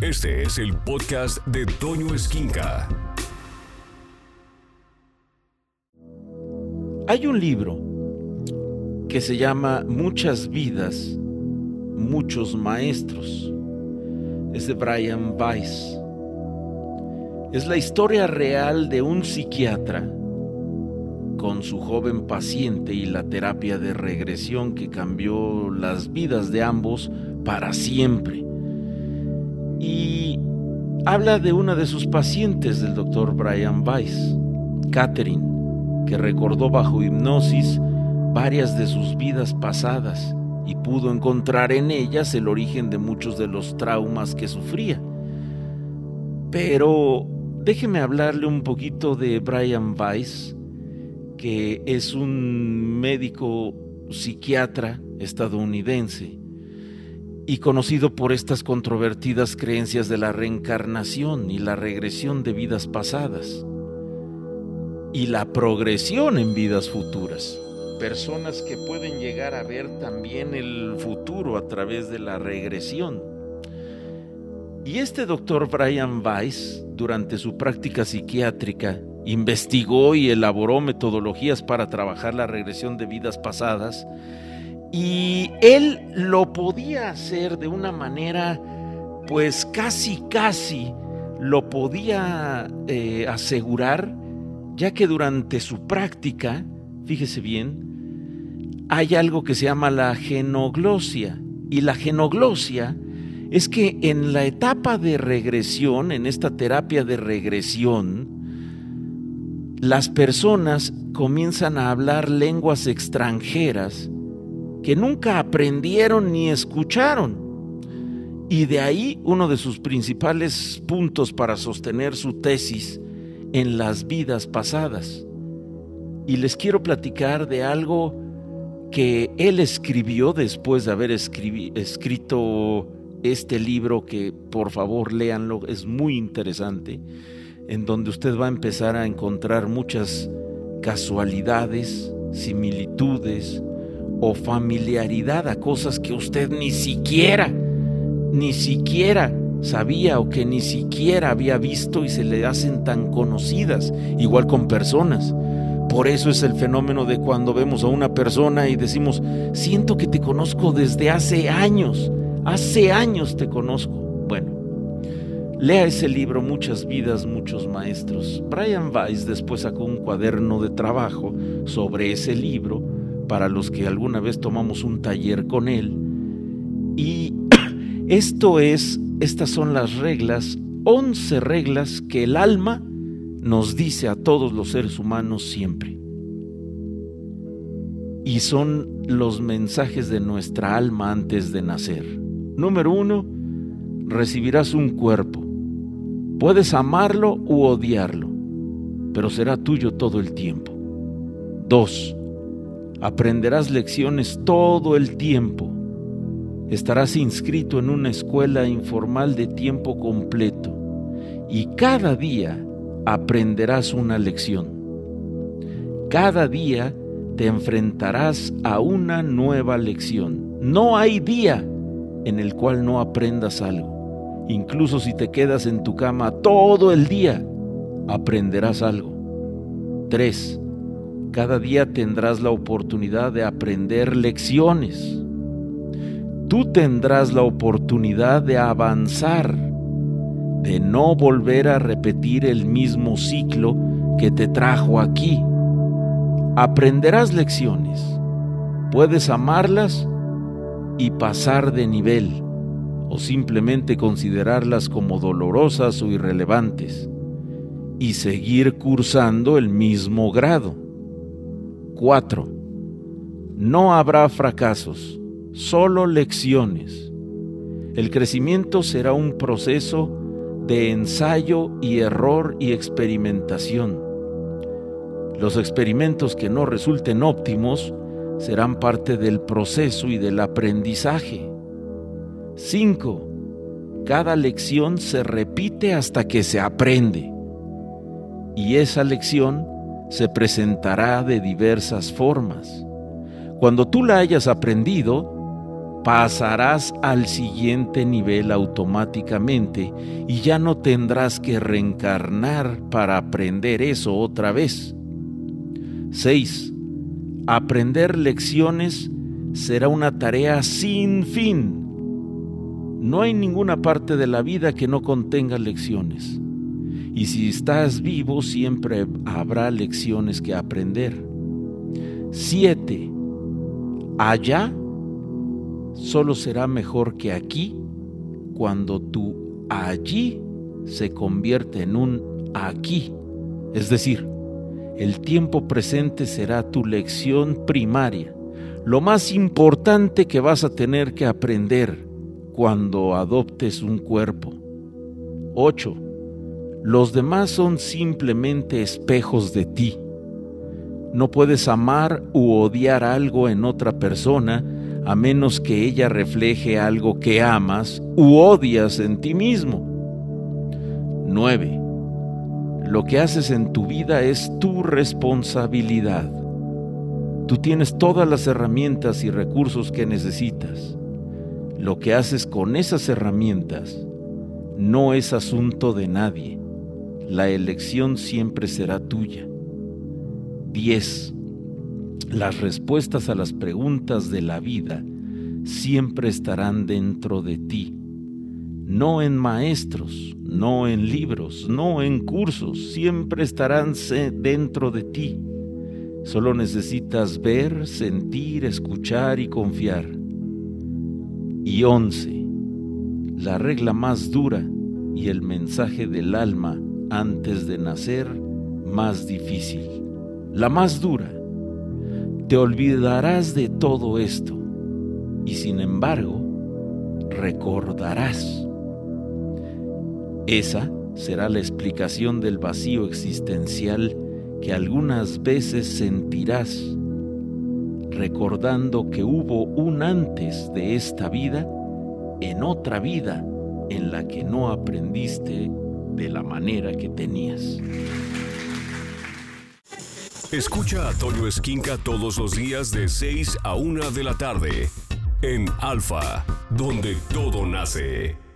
Este es el podcast de Toño Esquinca. Hay un libro que se llama Muchas vidas, muchos maestros. Es de Brian Weiss. Es la historia real de un psiquiatra con su joven paciente y la terapia de regresión que cambió las vidas de ambos para siempre. Y habla de una de sus pacientes del doctor Brian Weiss, Catherine, que recordó bajo hipnosis varias de sus vidas pasadas y pudo encontrar en ellas el origen de muchos de los traumas que sufría. Pero déjeme hablarle un poquito de Brian Weiss, que es un médico psiquiatra estadounidense y conocido por estas controvertidas creencias de la reencarnación y la regresión de vidas pasadas y la progresión en vidas futuras. Personas que pueden llegar a ver también el futuro a través de la regresión. Y este doctor Brian Weiss, durante su práctica psiquiátrica, investigó y elaboró metodologías para trabajar la regresión de vidas pasadas y él lo podía hacer de una manera pues casi casi lo podía eh, asegurar ya que durante su práctica, fíjese bien, hay algo que se llama la genoglosia. Y la genoglosia es que en la etapa de regresión, en esta terapia de regresión, las personas comienzan a hablar lenguas extranjeras que nunca aprendieron ni escucharon. Y de ahí uno de sus principales puntos para sostener su tesis en las vidas pasadas. Y les quiero platicar de algo que él escribió después de haber escrito este libro que por favor léanlo, es muy interesante en donde usted va a empezar a encontrar muchas casualidades, similitudes o familiaridad a cosas que usted ni siquiera, ni siquiera sabía o que ni siquiera había visto y se le hacen tan conocidas, igual con personas. Por eso es el fenómeno de cuando vemos a una persona y decimos, siento que te conozco desde hace años, hace años te conozco. Bueno, Lea ese libro Muchas vidas, muchos maestros. Brian Weiss después sacó un cuaderno de trabajo sobre ese libro para los que alguna vez tomamos un taller con él. Y esto es, estas son las reglas, 11 reglas que el alma nos dice a todos los seres humanos siempre. Y son los mensajes de nuestra alma antes de nacer. Número uno, recibirás un cuerpo Puedes amarlo u odiarlo, pero será tuyo todo el tiempo. 2. Aprenderás lecciones todo el tiempo. Estarás inscrito en una escuela informal de tiempo completo y cada día aprenderás una lección. Cada día te enfrentarás a una nueva lección. No hay día en el cual no aprendas algo. Incluso si te quedas en tu cama todo el día, aprenderás algo. 3. Cada día tendrás la oportunidad de aprender lecciones. Tú tendrás la oportunidad de avanzar, de no volver a repetir el mismo ciclo que te trajo aquí. Aprenderás lecciones. Puedes amarlas y pasar de nivel o simplemente considerarlas como dolorosas o irrelevantes y seguir cursando el mismo grado. 4. No habrá fracasos, solo lecciones. El crecimiento será un proceso de ensayo y error y experimentación. Los experimentos que no resulten óptimos serán parte del proceso y del aprendizaje. 5. Cada lección se repite hasta que se aprende. Y esa lección se presentará de diversas formas. Cuando tú la hayas aprendido, pasarás al siguiente nivel automáticamente y ya no tendrás que reencarnar para aprender eso otra vez. 6. Aprender lecciones será una tarea sin fin. No hay ninguna parte de la vida que no contenga lecciones. Y si estás vivo siempre habrá lecciones que aprender. 7. Allá solo será mejor que aquí cuando tu allí se convierte en un aquí. Es decir, el tiempo presente será tu lección primaria, lo más importante que vas a tener que aprender cuando adoptes un cuerpo. 8. Los demás son simplemente espejos de ti. No puedes amar u odiar algo en otra persona a menos que ella refleje algo que amas u odias en ti mismo. 9. Lo que haces en tu vida es tu responsabilidad. Tú tienes todas las herramientas y recursos que necesitas. Lo que haces con esas herramientas no es asunto de nadie. La elección siempre será tuya. 10. Las respuestas a las preguntas de la vida siempre estarán dentro de ti, no en maestros, no en libros, no en cursos, siempre estarán dentro de ti. Solo necesitas ver, sentir, escuchar y confiar. Y once, la regla más dura y el mensaje del alma antes de nacer más difícil. La más dura te olvidarás de todo esto y sin embargo recordarás. Esa será la explicación del vacío existencial que algunas veces sentirás, recordando que hubo un antes de esta vida en otra vida en la que no aprendiste de la manera que tenías. Escucha a Toño Esquinca todos los días de 6 a 1 de la tarde en Alfa, donde todo nace.